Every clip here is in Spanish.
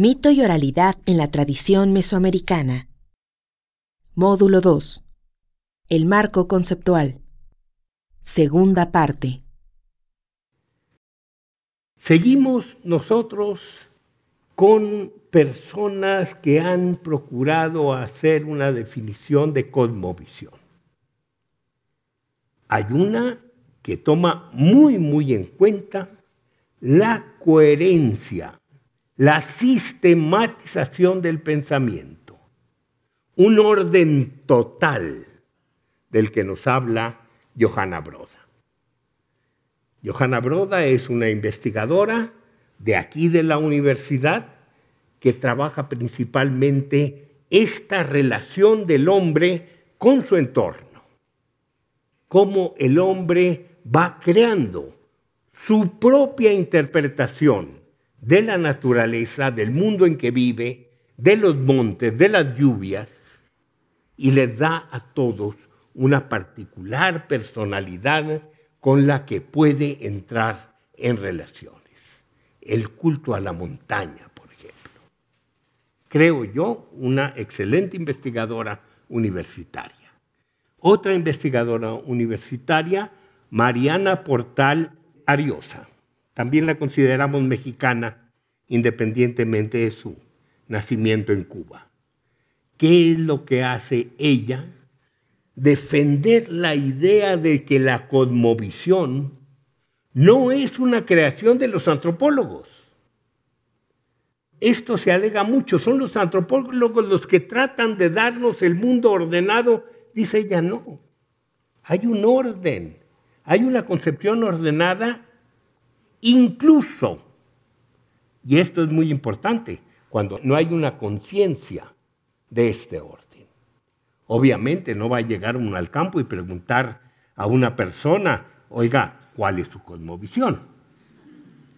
Mito y oralidad en la tradición mesoamericana. Módulo 2. El marco conceptual. Segunda parte. Seguimos nosotros con personas que han procurado hacer una definición de cosmovisión. Hay una que toma muy, muy en cuenta la coherencia la sistematización del pensamiento, un orden total del que nos habla Johanna Broda. Johanna Broda es una investigadora de aquí de la universidad que trabaja principalmente esta relación del hombre con su entorno, cómo el hombre va creando su propia interpretación de la naturaleza, del mundo en que vive, de los montes, de las lluvias, y le da a todos una particular personalidad con la que puede entrar en relaciones. El culto a la montaña, por ejemplo. Creo yo, una excelente investigadora universitaria. Otra investigadora universitaria, Mariana Portal Ariosa también la consideramos mexicana independientemente de su nacimiento en Cuba. ¿Qué es lo que hace ella? Defender la idea de que la cosmovisión no es una creación de los antropólogos. Esto se alega mucho, son los antropólogos los que tratan de darnos el mundo ordenado. Dice ella, no, hay un orden, hay una concepción ordenada Incluso, y esto es muy importante, cuando no hay una conciencia de este orden. Obviamente no va a llegar uno al campo y preguntar a una persona, oiga, ¿cuál es su cosmovisión?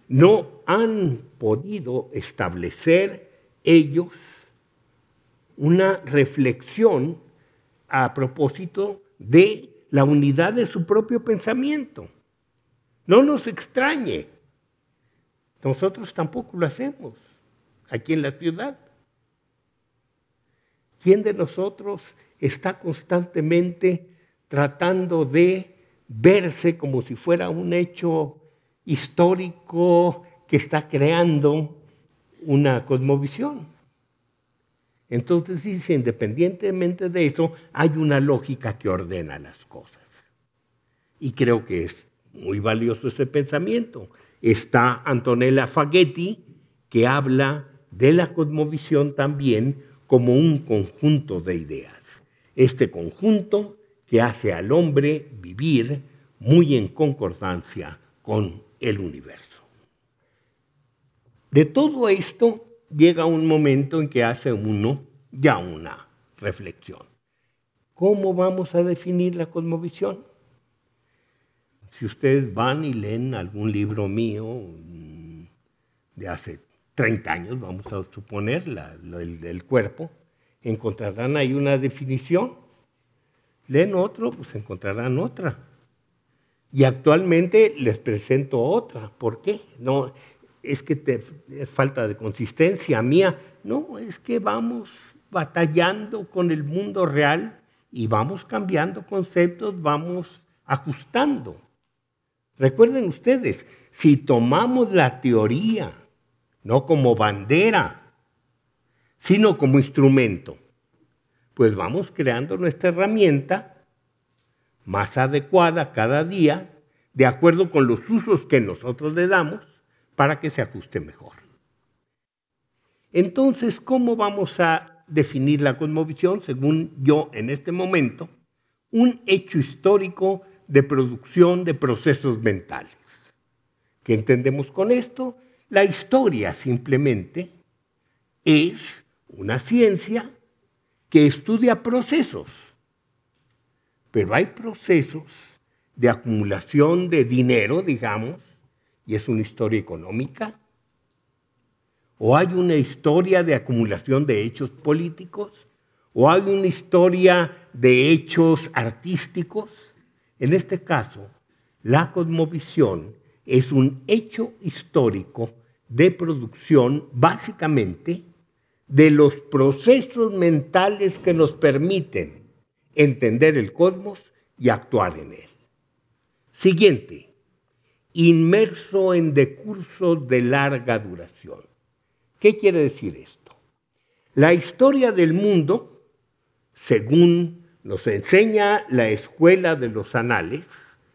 No han podido establecer ellos una reflexión a propósito de la unidad de su propio pensamiento. No nos extrañe. Nosotros tampoco lo hacemos aquí en la ciudad. ¿Quién de nosotros está constantemente tratando de verse como si fuera un hecho histórico que está creando una cosmovisión? Entonces dice, independientemente de eso, hay una lógica que ordena las cosas. Y creo que es muy valioso ese pensamiento. Está Antonella Faghetti, que habla de la cosmovisión también como un conjunto de ideas. Este conjunto que hace al hombre vivir muy en concordancia con el universo. De todo esto llega un momento en que hace uno ya una reflexión. ¿Cómo vamos a definir la cosmovisión? Si ustedes van y leen algún libro mío mm, de hace 30 años, vamos a suponer, el del cuerpo, encontrarán ahí una definición. Leen otro, pues encontrarán otra. Y actualmente les presento otra. ¿Por qué? No, es que te, es falta de consistencia mía. No, es que vamos batallando con el mundo real y vamos cambiando conceptos, vamos ajustando. Recuerden ustedes, si tomamos la teoría no como bandera, sino como instrumento, pues vamos creando nuestra herramienta más adecuada cada día, de acuerdo con los usos que nosotros le damos, para que se ajuste mejor. Entonces, ¿cómo vamos a definir la cosmovisión? Según yo en este momento, un hecho histórico de producción de procesos mentales. ¿Qué entendemos con esto? La historia simplemente es una ciencia que estudia procesos, pero hay procesos de acumulación de dinero, digamos, y es una historia económica, o hay una historia de acumulación de hechos políticos, o hay una historia de hechos artísticos. En este caso, la cosmovisión es un hecho histórico de producción básicamente de los procesos mentales que nos permiten entender el cosmos y actuar en él. Siguiente, inmerso en decursos de larga duración. ¿Qué quiere decir esto? La historia del mundo, según nos enseña la escuela de los anales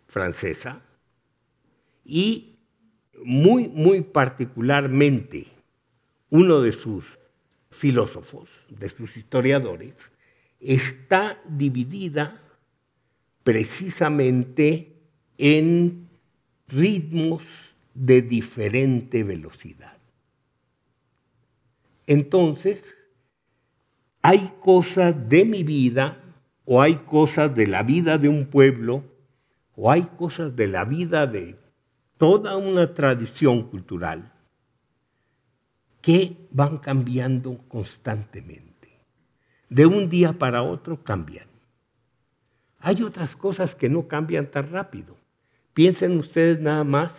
francesa, y muy, muy particularmente uno de sus filósofos, de sus historiadores, está dividida precisamente en ritmos de diferente velocidad. Entonces, hay cosas de mi vida o hay cosas de la vida de un pueblo o hay cosas de la vida de toda una tradición cultural que van cambiando constantemente. De un día para otro cambian. Hay otras cosas que no cambian tan rápido. Piensen ustedes nada más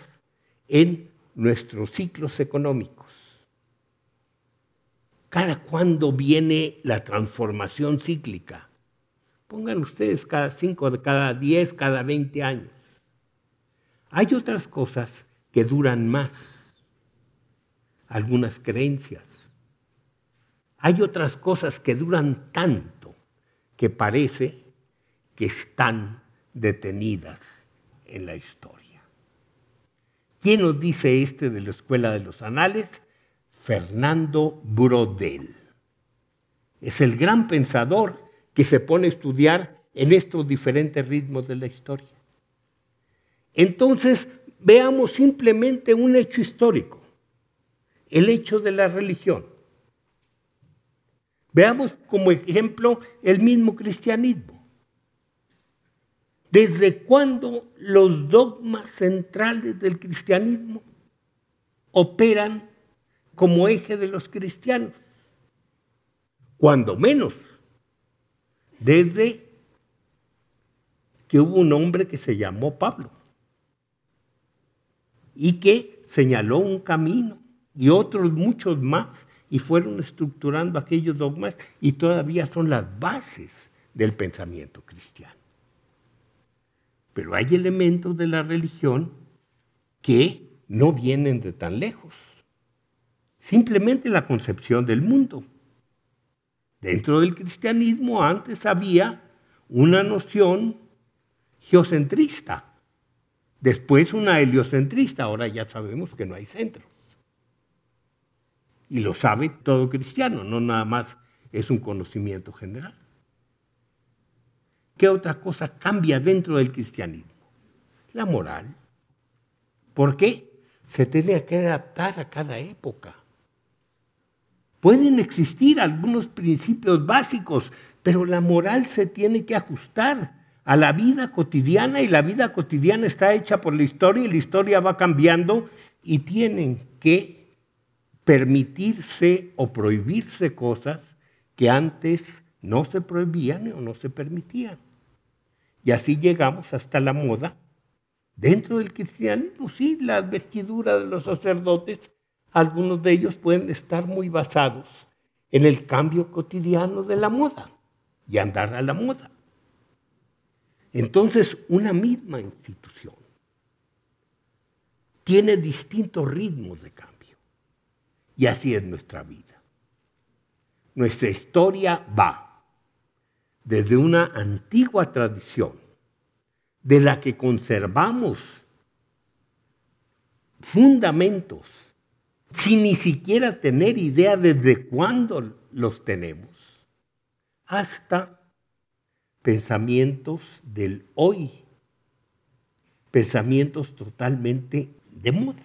en nuestros ciclos económicos. ¿Cada cuándo viene la transformación cíclica? Pongan ustedes cada cinco, cada diez, cada veinte años. Hay otras cosas que duran más, algunas creencias. Hay otras cosas que duran tanto que parece que están detenidas en la historia. ¿Quién nos dice este de la Escuela de los Anales? Fernando Brodel. Es el gran pensador que se pone a estudiar en estos diferentes ritmos de la historia. Entonces, veamos simplemente un hecho histórico, el hecho de la religión. Veamos como ejemplo el mismo cristianismo. ¿Desde cuándo los dogmas centrales del cristianismo operan como eje de los cristianos? Cuando menos, desde que hubo un hombre que se llamó Pablo y que señaló un camino y otros muchos más y fueron estructurando aquellos dogmas y todavía son las bases del pensamiento cristiano. Pero hay elementos de la religión que no vienen de tan lejos. Simplemente la concepción del mundo. Dentro del cristianismo antes había una noción geocentrista Después una heliocentrista, ahora ya sabemos que no hay centros. Y lo sabe todo cristiano, no nada más es un conocimiento general. ¿Qué otra cosa cambia dentro del cristianismo? La moral. ¿Por qué? Se tiene que adaptar a cada época. Pueden existir algunos principios básicos, pero la moral se tiene que ajustar a la vida cotidiana y la vida cotidiana está hecha por la historia y la historia va cambiando y tienen que permitirse o prohibirse cosas que antes no se prohibían o no se permitían. Y así llegamos hasta la moda. Dentro del cristianismo, sí, las vestiduras de los sacerdotes, algunos de ellos pueden estar muy basados en el cambio cotidiano de la moda y andar a la moda. Entonces, una misma institución tiene distintos ritmos de cambio. Y así es nuestra vida. Nuestra historia va desde una antigua tradición de la que conservamos fundamentos sin ni siquiera tener idea desde cuándo los tenemos, hasta pensamientos del hoy, pensamientos totalmente de moda.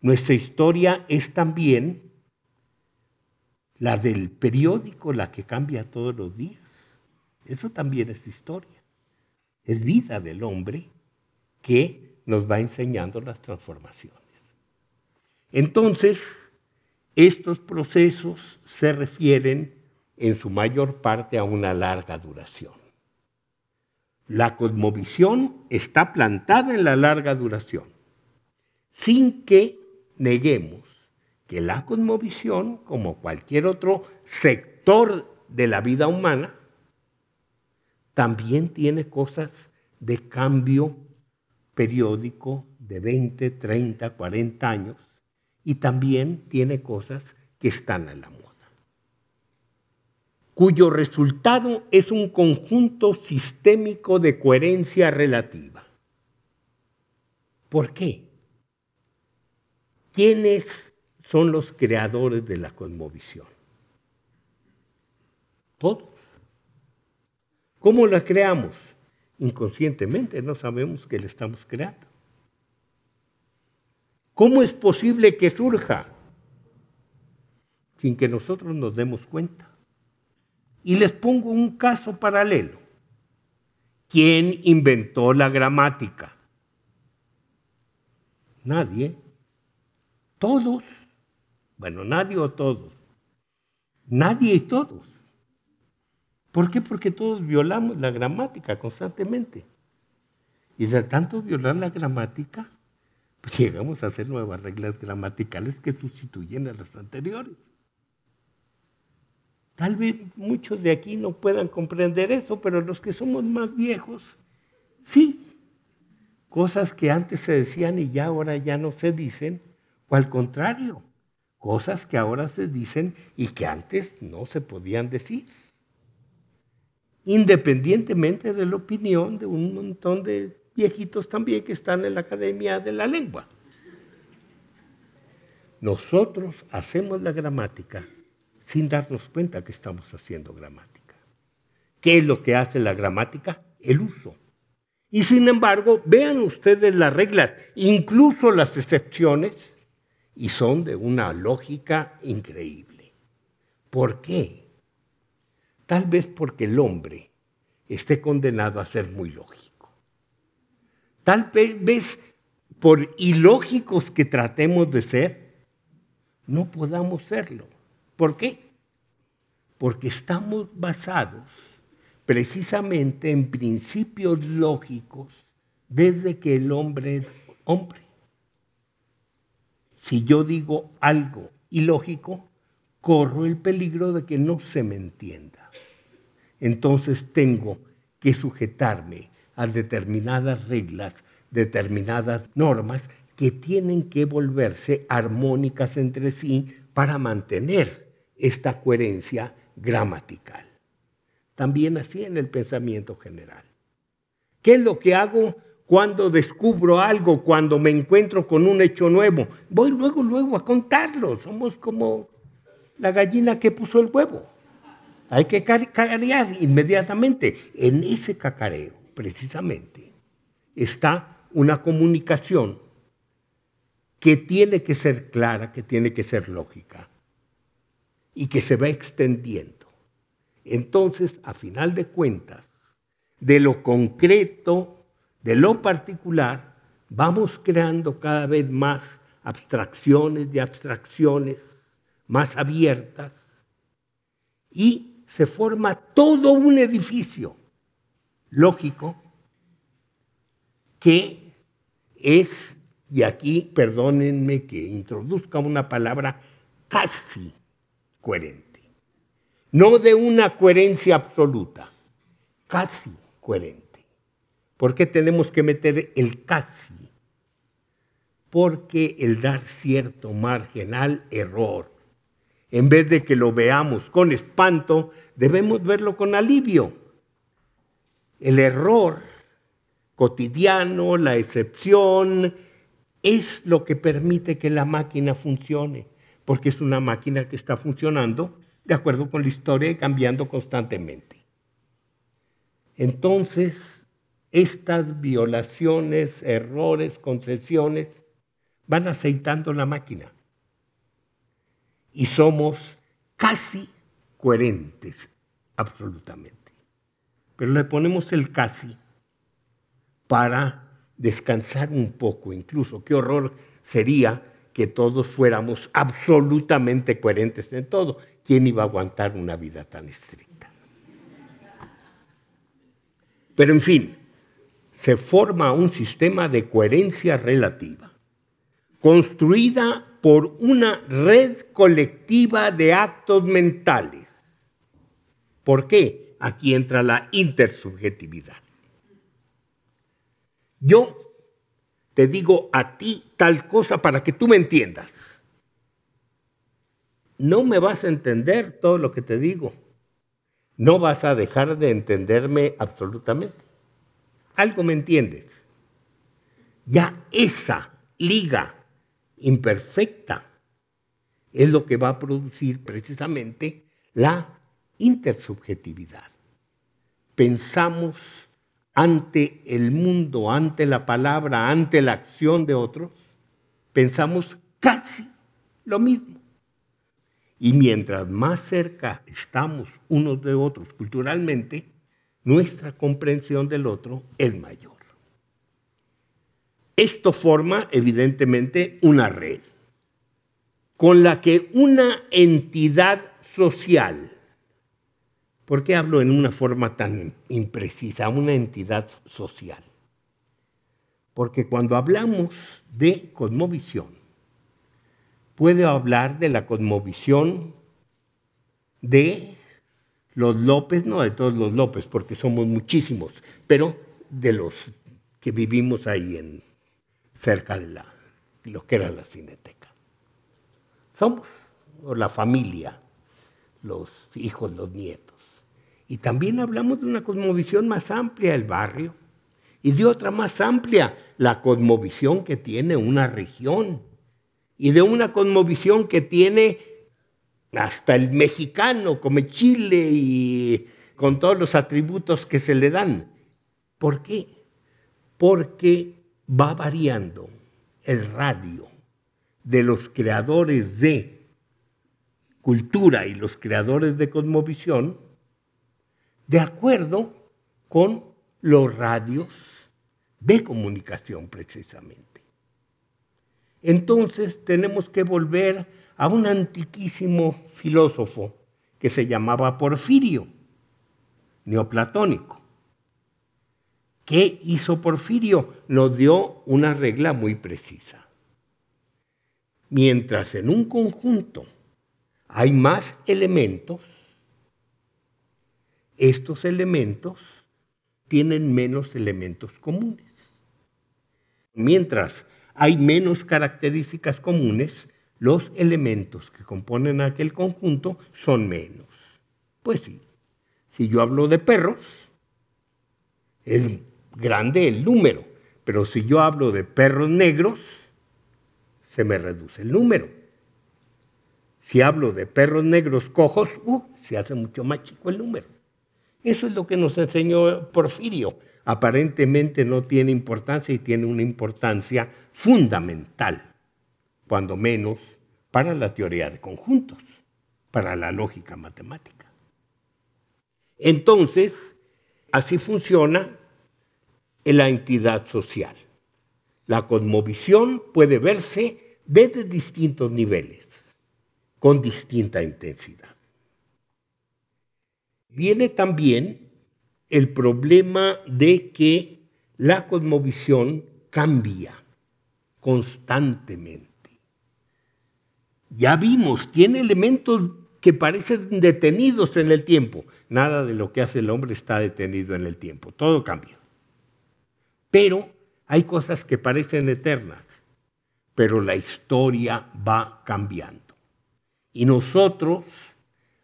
Nuestra historia es también la del periódico, la que cambia todos los días. Eso también es historia. Es vida del hombre que nos va enseñando las transformaciones. Entonces, estos procesos se refieren en su mayor parte a una larga duración. La cosmovisión está plantada en la larga duración, sin que neguemos que la cosmovisión, como cualquier otro sector de la vida humana, también tiene cosas de cambio periódico de 20, 30, 40 años y también tiene cosas que están en la moda, cuyo resultado es un conjunto sistémico de coherencia relativa. ¿Por qué? ¿Quiénes son los creadores de la cosmovisión? Todos. ¿Cómo la creamos? Inconscientemente no sabemos que la estamos creando. ¿Cómo es posible que surja? Sin que nosotros nos demos cuenta. Y les pongo un caso paralelo. ¿Quién inventó la gramática? Nadie. Todos. Bueno, nadie o todos. Nadie y todos. ¿Por qué? Porque todos violamos la gramática constantemente. Y de tanto violar la gramática, pues llegamos a hacer nuevas reglas gramaticales que sustituyen a las anteriores. Tal vez muchos de aquí no puedan comprender eso, pero los que somos más viejos, sí. Cosas que antes se decían y ya ahora ya no se dicen, o al contrario, cosas que ahora se dicen y que antes no se podían decir independientemente de la opinión de un montón de viejitos también que están en la Academia de la Lengua. Nosotros hacemos la gramática sin darnos cuenta que estamos haciendo gramática. ¿Qué es lo que hace la gramática? El uso. Y sin embargo, vean ustedes las reglas, incluso las excepciones, y son de una lógica increíble. ¿Por qué? Tal vez porque el hombre esté condenado a ser muy lógico. Tal vez por ilógicos que tratemos de ser, no podamos serlo. ¿Por qué? Porque estamos basados precisamente en principios lógicos desde que el hombre es hombre. Si yo digo algo ilógico, corro el peligro de que no se me entienda entonces tengo que sujetarme a determinadas reglas, determinadas normas que tienen que volverse armónicas entre sí para mantener esta coherencia gramatical. También así en el pensamiento general. ¿Qué es lo que hago cuando descubro algo, cuando me encuentro con un hecho nuevo? Voy luego, luego a contarlo. Somos como la gallina que puso el huevo. Hay que cacarear inmediatamente. En ese cacareo, precisamente, está una comunicación que tiene que ser clara, que tiene que ser lógica y que se va extendiendo. Entonces, a final de cuentas, de lo concreto, de lo particular, vamos creando cada vez más abstracciones de abstracciones más abiertas y se forma todo un edificio lógico que es, y aquí perdónenme que introduzca una palabra casi coherente, no de una coherencia absoluta, casi coherente. ¿Por qué tenemos que meter el casi? Porque el dar cierto margen al error en vez de que lo veamos con espanto, debemos verlo con alivio. El error cotidiano, la excepción, es lo que permite que la máquina funcione, porque es una máquina que está funcionando de acuerdo con la historia y cambiando constantemente. Entonces, estas violaciones, errores, concesiones, van aceitando la máquina y somos casi coherentes, absolutamente. Pero le ponemos el casi para descansar un poco, incluso. Qué horror sería que todos fuéramos absolutamente coherentes en todo. ¿quién iba a aguantar una vida tan estricta? Pero en fin, se forma un sistema de coherencia relativa, construida por una red colectiva de actos mentales. ¿Por qué? Aquí entra la intersubjetividad. Yo te digo a ti tal cosa para que tú me entiendas. No me vas a entender todo lo que te digo. No vas a dejar de entenderme absolutamente. Algo me entiendes. Ya esa liga imperfecta es lo que va a producir precisamente la intersubjetividad. Pensamos ante el mundo, ante la palabra, ante la acción de otros, pensamos casi lo mismo. Y mientras más cerca estamos unos de otros culturalmente, nuestra comprensión del otro es mayor. Esto forma evidentemente una red con la que una entidad social, ¿por qué hablo en una forma tan imprecisa? Una entidad social. Porque cuando hablamos de cosmovisión, puede hablar de la cosmovisión de los López, no de todos los López, porque somos muchísimos, pero de los que vivimos ahí en, cerca de la, lo que era la cineteca. Somos la familia, los hijos, los nietos. Y también hablamos de una cosmovisión más amplia, el barrio, y de otra más amplia, la cosmovisión que tiene una región, y de una cosmovisión que tiene hasta el mexicano, como Chile y con todos los atributos que se le dan. ¿Por qué? Porque va variando el radio de los creadores de cultura y los creadores de cosmovisión de acuerdo con los radios de comunicación precisamente. Entonces tenemos que volver a un antiquísimo filósofo que se llamaba Porfirio, neoplatónico. ¿Qué hizo Porfirio? Nos dio una regla muy precisa. Mientras en un conjunto hay más elementos, estos elementos tienen menos elementos comunes. Mientras hay menos características comunes, los elementos que componen aquel conjunto son menos. Pues sí, si yo hablo de perros, el grande el número, pero si yo hablo de perros negros, se me reduce el número. Si hablo de perros negros cojos, uh, se hace mucho más chico el número. Eso es lo que nos enseñó Porfirio. Aparentemente no tiene importancia y tiene una importancia fundamental, cuando menos para la teoría de conjuntos, para la lógica matemática. Entonces, así funciona en la entidad social. La cosmovisión puede verse desde distintos niveles, con distinta intensidad. Viene también el problema de que la cosmovisión cambia constantemente. Ya vimos, tiene elementos que parecen detenidos en el tiempo. Nada de lo que hace el hombre está detenido en el tiempo, todo cambia. Pero hay cosas que parecen eternas, pero la historia va cambiando. Y nosotros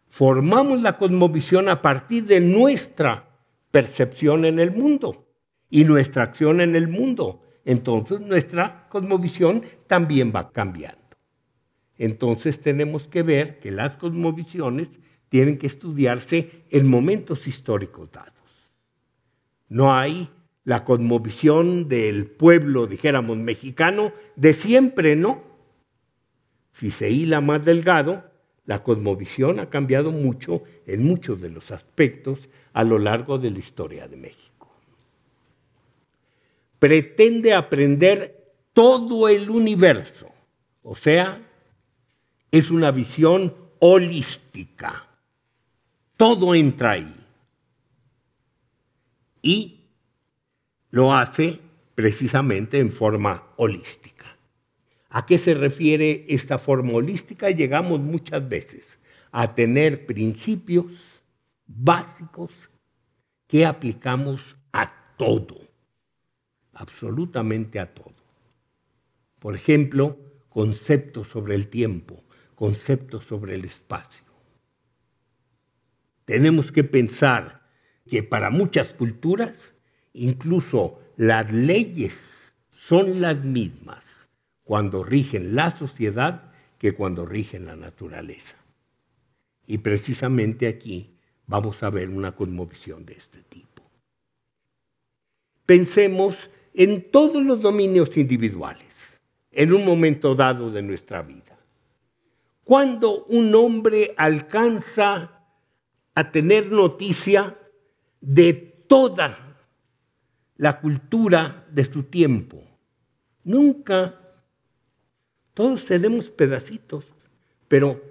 formamos la cosmovisión a partir de nuestra percepción en el mundo y nuestra acción en el mundo. Entonces nuestra cosmovisión también va cambiando. Entonces tenemos que ver que las cosmovisiones tienen que estudiarse en momentos históricos dados. No hay la cosmovisión del pueblo, dijéramos, mexicano, de siempre, ¿no? Si se hila más delgado, la cosmovisión ha cambiado mucho en muchos de los aspectos a lo largo de la historia de México. Pretende aprender todo el universo, o sea, es una visión holística. Todo entra ahí. Y lo hace precisamente en forma holística. ¿A qué se refiere esta forma holística? Llegamos muchas veces a tener principios básicos que aplicamos a todo, absolutamente a todo. Por ejemplo, conceptos sobre el tiempo, conceptos sobre el espacio. Tenemos que pensar que para muchas culturas incluso las leyes son las mismas cuando rigen la sociedad que cuando rigen la naturaleza. Y precisamente aquí vamos a ver una conmovisión de este tipo. Pensemos en todos los dominios individuales en un momento dado de nuestra vida. Cuando un hombre alcanza a tener noticia de toda la cultura de su tiempo. Nunca, todos tenemos pedacitos, pero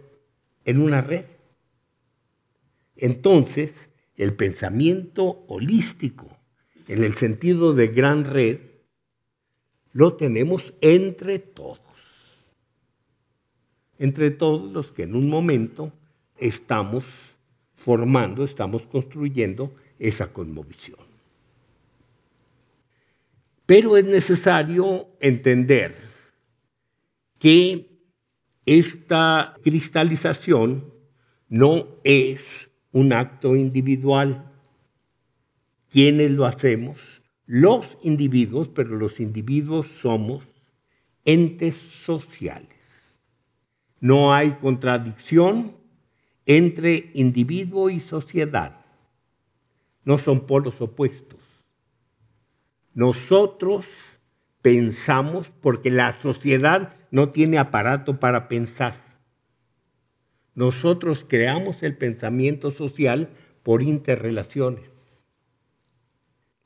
en una red. Entonces, el pensamiento holístico, en el sentido de gran red, lo tenemos entre todos. Entre todos los que en un momento estamos formando, estamos construyendo esa conmovisión. Pero es necesario entender que esta cristalización no es un acto individual. ¿Quiénes lo hacemos? Los individuos, pero los individuos somos entes sociales. No hay contradicción entre individuo y sociedad. No son polos opuestos. Nosotros pensamos porque la sociedad no tiene aparato para pensar. Nosotros creamos el pensamiento social por interrelaciones.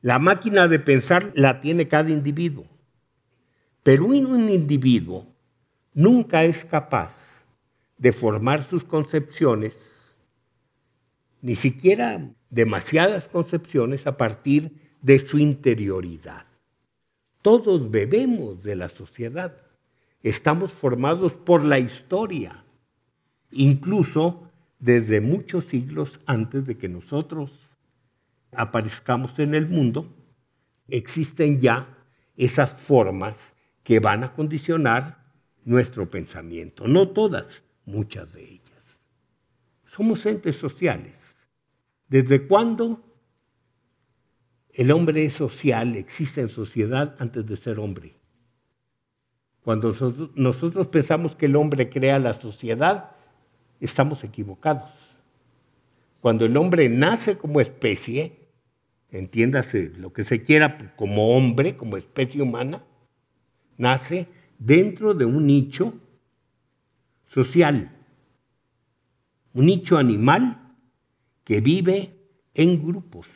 La máquina de pensar la tiene cada individuo, pero un individuo nunca es capaz de formar sus concepciones, ni siquiera demasiadas concepciones a partir de su interioridad. Todos bebemos de la sociedad, estamos formados por la historia, incluso desde muchos siglos antes de que nosotros aparezcamos en el mundo, existen ya esas formas que van a condicionar nuestro pensamiento. No todas, muchas de ellas. Somos entes sociales. ¿Desde cuándo el hombre es social, existe en sociedad antes de ser hombre? Cuando nosotros, pensamos que el hombre crea la sociedad, estamos equivocados. Cuando el hombre nace como especie, entiéndase lo que se quiera como hombre, como especie humana, nace dentro de un nicho social, un nicho animal que vive en grupos.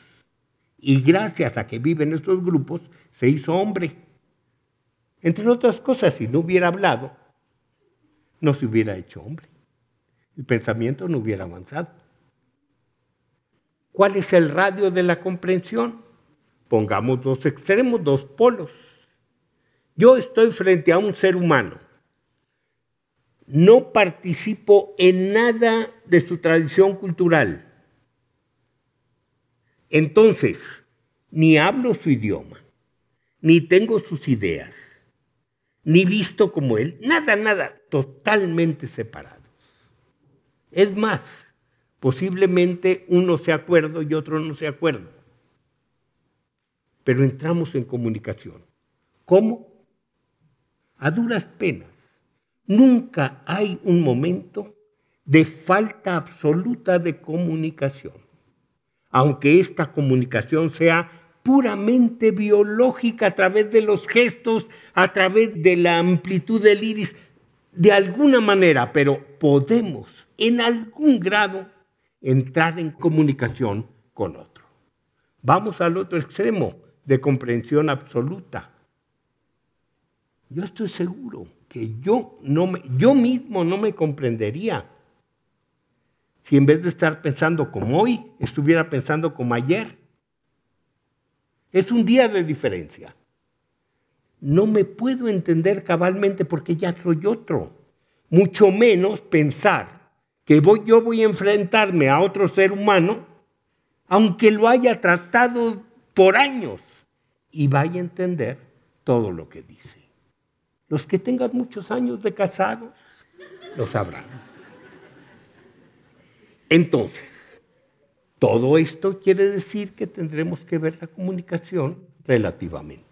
Y gracias a que vive en estos grupos, se hizo hombre. Entre otras cosas, si no hubiera hablado, no se hubiera hecho hombre. El pensamiento no hubiera avanzado. ¿Cuál es el radio de la comprensión? Pongamos dos extremos, dos polos. Yo estoy frente a un ser humano no participo en nada de su tradición cultural. Entonces, ni hablo su idioma, ni tengo sus ideas, ni visto como él, nada, nada, totalmente separados. Es más, posiblemente uno se acuerdo y otro no se acuerdo. Pero entramos en comunicación. ¿Cómo? A duras penas Nunca hay un momento de falta absoluta de comunicación, aunque esta comunicación sea puramente biológica a través de los gestos, a través de la amplitud del iris, de alguna manera, pero podemos en algún grado entrar en comunicación con otro. Vamos al otro extremo de comprensión absoluta. Yo estoy seguro que yo, no yo mismo no me comprendería si en vez de estar pensando como hoy, estuviera pensando como ayer? Es un día de diferencia. No me puedo entender cabalmente porque ya soy otro. Mucho menos pensar que voy, yo voy a enfrentarme a otro ser humano, aunque lo haya tratado por años, y vaya a entender todo lo que dice. Los que tengan muchos años de casados lo sabrán. Entonces, todo esto quiere decir que tendremos que ver la comunicación relativamente.